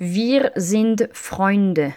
Wir sind Freunde.